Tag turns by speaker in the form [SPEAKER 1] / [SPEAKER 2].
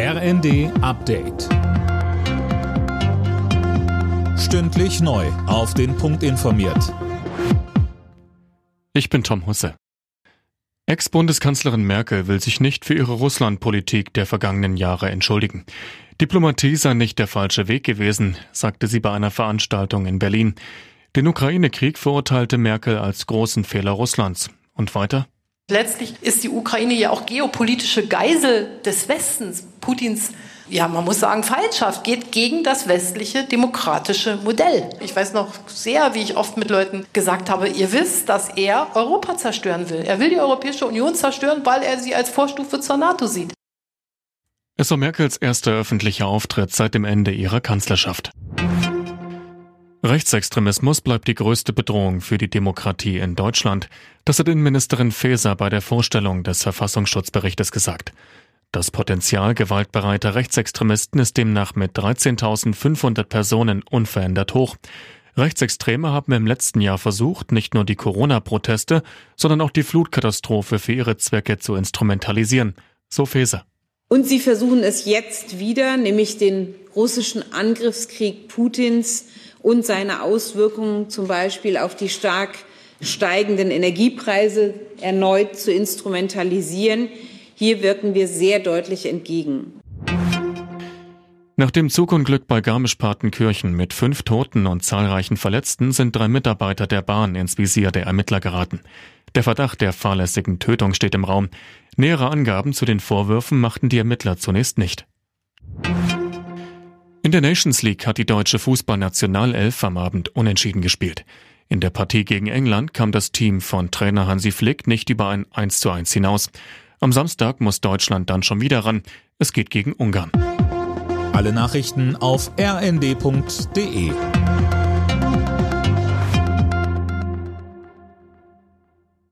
[SPEAKER 1] RND Update. Stündlich neu. Auf den Punkt informiert.
[SPEAKER 2] Ich bin Tom Husse. Ex-Bundeskanzlerin Merkel will sich nicht für ihre Russlandpolitik der vergangenen Jahre entschuldigen. Diplomatie sei nicht der falsche Weg gewesen, sagte sie bei einer Veranstaltung in Berlin. Den Ukraine-Krieg verurteilte Merkel als großen Fehler Russlands. Und weiter?
[SPEAKER 3] Letztlich ist die Ukraine ja auch geopolitische Geisel des Westens. Putins, ja, man muss sagen, Feindschaft geht gegen das westliche demokratische Modell. Ich weiß noch sehr, wie ich oft mit Leuten gesagt habe, ihr wisst, dass er Europa zerstören will. Er will die Europäische Union zerstören, weil er sie als Vorstufe zur NATO sieht.
[SPEAKER 2] Es war Merkels erster öffentlicher Auftritt seit dem Ende ihrer Kanzlerschaft. Rechtsextremismus bleibt die größte Bedrohung für die Demokratie in Deutschland. Das hat Innenministerin Faeser bei der Vorstellung des Verfassungsschutzberichtes gesagt. Das Potenzial gewaltbereiter Rechtsextremisten ist demnach mit 13.500 Personen unverändert hoch. Rechtsextreme haben im letzten Jahr versucht, nicht nur die Corona-Proteste, sondern auch die Flutkatastrophe für ihre Zwecke zu instrumentalisieren. So Faeser.
[SPEAKER 4] Und sie versuchen es jetzt wieder, nämlich den russischen Angriffskrieg Putins und seine Auswirkungen zum Beispiel auf die stark steigenden Energiepreise erneut zu instrumentalisieren. Hier wirken wir sehr deutlich entgegen.
[SPEAKER 2] Nach dem Zugunglück bei Garmisch-Partenkirchen mit fünf Toten und zahlreichen Verletzten sind drei Mitarbeiter der Bahn ins Visier der Ermittler geraten. Der Verdacht der fahrlässigen Tötung steht im Raum. Nähere Angaben zu den Vorwürfen machten die Ermittler zunächst nicht. In der Nations League hat die deutsche Fußballnationalelf am Abend unentschieden gespielt. In der Partie gegen England kam das Team von Trainer Hansi Flick nicht über ein 1 zu 1 hinaus. Am Samstag muss Deutschland dann schon wieder ran. Es geht gegen Ungarn.
[SPEAKER 1] Alle Nachrichten auf rnd.de